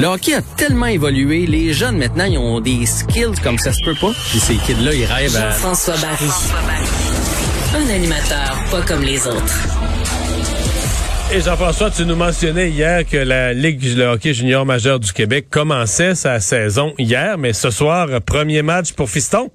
Le hockey a tellement évolué, les jeunes maintenant, ils ont des skills comme ça se peut pas. Puis ces kids-là, ils rêvent à... Jean-François Barry. Un animateur pas comme les autres. Et Jean-François, tu nous mentionnais hier que la Ligue de hockey junior majeur du Québec commençait sa saison hier, mais ce soir, premier match pour Fiston.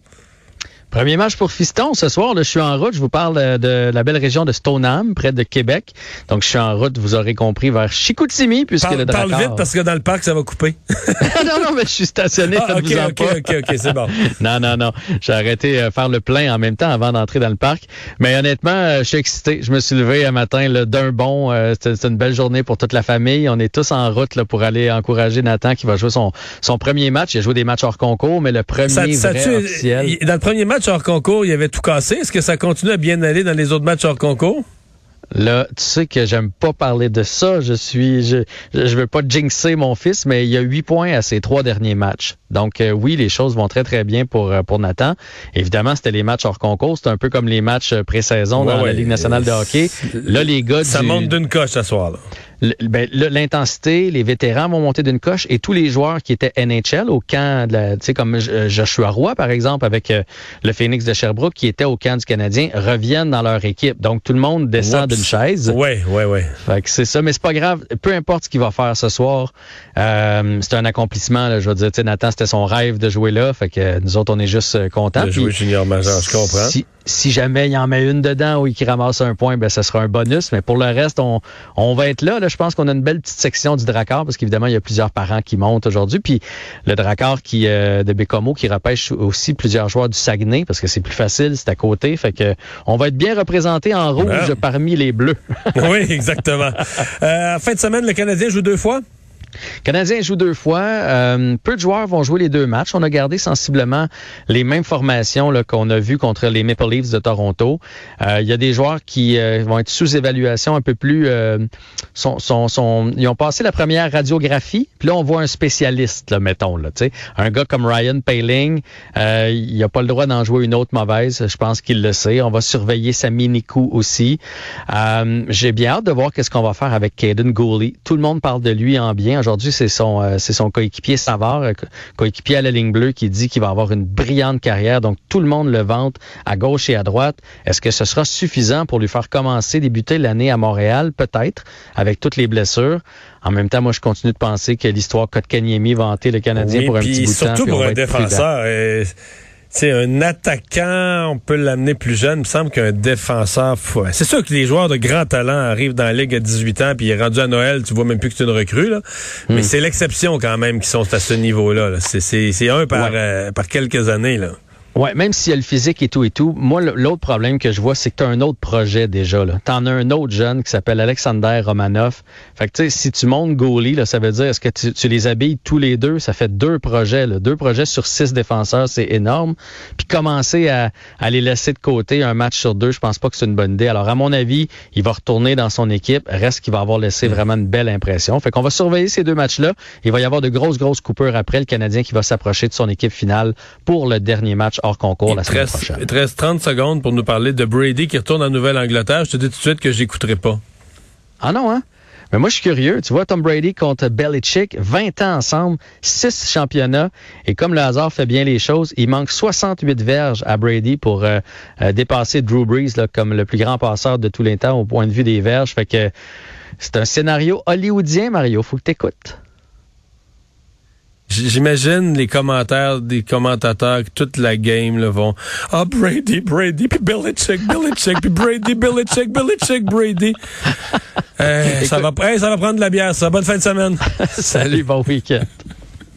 Premier match pour Fiston. Ce soir, là, je suis en route. Je vous parle de la belle région de Stoneham, près de Québec. Donc, je suis en route, vous aurez compris, vers Chicoutimi, puisque parle, le. Parle vite, parce que dans le parc, ça va couper. non, non, mais je suis stationné. Ah, OK, OK, OK, OK, c'est bon. non, non, non. J'ai arrêté euh, faire le plein en même temps avant d'entrer dans le parc. Mais honnêtement, euh, je suis excité. Je me suis levé un matin d'un bon. Euh, c'est une belle journée pour toute la famille. On est tous en route là, pour aller encourager Nathan qui va jouer son, son premier match. Il a joué des matchs hors concours, mais le premier ça, ça vrai officiel... Dans le premier match hors concours, il y avait tout cassé. Est-ce que ça continue à bien aller dans les autres matchs hors concours? Là, tu sais que j'aime pas parler de ça. Je suis, je, je veux pas jinxer mon fils, mais il y a huit points à ses trois derniers matchs. Donc euh, oui, les choses vont très très bien pour euh, pour Nathan. Évidemment, c'était les matchs hors concours. C'est un peu comme les matchs euh, pré-saison Ouais, dans ouais. la Ligue nationale de hockey. Là, les gars, Ça du- monte d'une coche ce soir. Là. ben, le- l'intensité, les vétérans vont monter d'une coche et tous les joueurs qui étaient NHL au camp de la, tu sais, comme Joshua Roy, par exemple, avec le Phoenix de Sherbrooke, qui était au camp du Canadien, reviennent dans leur équipe. Donc, tout le monde descend d'une chaise. Ouais, ouais, ouais. Fait que c'est ça, mais c'est pas grave. Peu importe ce qu'il va faire ce soir, euh, c'est un accomplissement. Là, je veux dire, tu sais, Nathan, c'était son rêve de jouer là. Fait que nous autres, on est juste euh, contents. De jouer junior majeur, je comprends. Si, si jamais il en met une dedans ou qu'il ramasse un point, ben ça sera un bonus. Mais pour le reste, on, on va être là. là. Je pense qu'on a une belle petite section du Drakkar parce qu'évidemment, il y a plusieurs parents qui montent aujourd'hui. Puis le Drakkar qui euh, de Bécomo qui repêche aussi plusieurs joueurs du Saguenay parce que c'est plus facile, c'est à côté. Fait que on va être bien représenté en rouge Ouais. parmi les bleus. oui, exactement. Euh, fin de semaine, le Canadien joue deux fois. Le Canadien joue deux fois. Euh, peu de joueurs vont jouer les deux matchs. On a gardé sensiblement les mêmes formations qu'on a vues contre les Maple Leafs de Toronto. Euh, Il y a des joueurs qui euh, vont être sous évaluation un peu plus. euh, sont, sont, sont- ils ont passé la première radiographie. Puis là, on voit un spécialiste, là, mettons. Là, un gars comme Ryan Paling, euh, il n'a pas le droit d'en jouer une autre mauvaise. Je pense qu'il le sait. On va surveiller sa mini-coup aussi. Euh, J'ai bien hâte de voir qu'est-ce qu'on va faire avec Caden Gooley. Tout le monde parle de lui en bien. Aujourd'hui, c'est son, euh, c'est son coéquipier Savard, euh, co- coéquipier à la ligne bleue, qui dit qu'il va avoir une brillante carrière. Donc, tout le monde le vante à gauche et à droite. Est-ce que ce sera suffisant pour lui faire commencer, débuter l'année à Montréal? Peut-être, avec toutes les blessures. En même temps, moi, je continue de penser que l'histoire Kotkaniemi va hanter le Canadien Oui, pour un petit bout de temps. surtout pour un défenseur. C'est un attaquant, on peut l'amener plus jeune. Il me semble qu'un défenseur, c'est sûr que les joueurs de grand talent arrivent dans la ligue à 18 ans, puis il est rendu à Noël, tu vois même plus que c'est une recrue. Là. Hmm. Mais c'est l'exception quand même qui sont à ce niveau-là. là. C'est, c'est, c'est un par, Ouais. euh, par quelques années. Là. Ouais, même s'il y a le physique et tout et tout, moi, l'autre problème que je vois, c'est que tu as un autre projet déjà. Tu en as un autre jeune qui s'appelle Alexander Romanov. Fait que, tu sais, si tu montes goalie, là, ça veut dire, est-ce que tu, tu les habilles tous les deux? Ça fait deux projets. Là. Deux projets sur six défenseurs, c'est énorme. Puis commencer à, à les laisser de côté un match sur deux, je pense pas que c'est une bonne idée. Alors, à mon avis, il va retourner dans son équipe. Reste qu'il va avoir laissé vraiment une belle impression. Fait qu'on va surveiller ces deux matchs-là. Il va y avoir de grosses, grosses coupures après. Le Canadien qui va s'approcher de son équipe finale pour le dernier match hors concours la semaine prochaine. il te reste 30 secondes pour nous parler de Brady qui retourne en Nouvelle-Angleterre. Je te dis tout de suite que j'écouterai pas. Ah non, hein? Mais moi, je suis curieux. Tu vois, Tom Brady contre Belichick, 20 ans ensemble, 6 championnats. Et comme le hasard fait bien les choses, il manque 68 verges à Brady pour euh, euh, dépasser Drew Brees là, comme le plus grand passeur de tous les temps au point de vue des verges. Fait que c'est un scénario hollywoodien, Mario. Faut que t'écoutes. J'imagine les commentaires des commentateurs que toute la game là, vont Ah Brady, Brady, puis Belichick, Belichick, puis Brady, Belichick, Belichick, Brady. Euh, ça, va, hey, ça va prendre de la bière, ça. Bonne fin de semaine. Salut, bon week-end.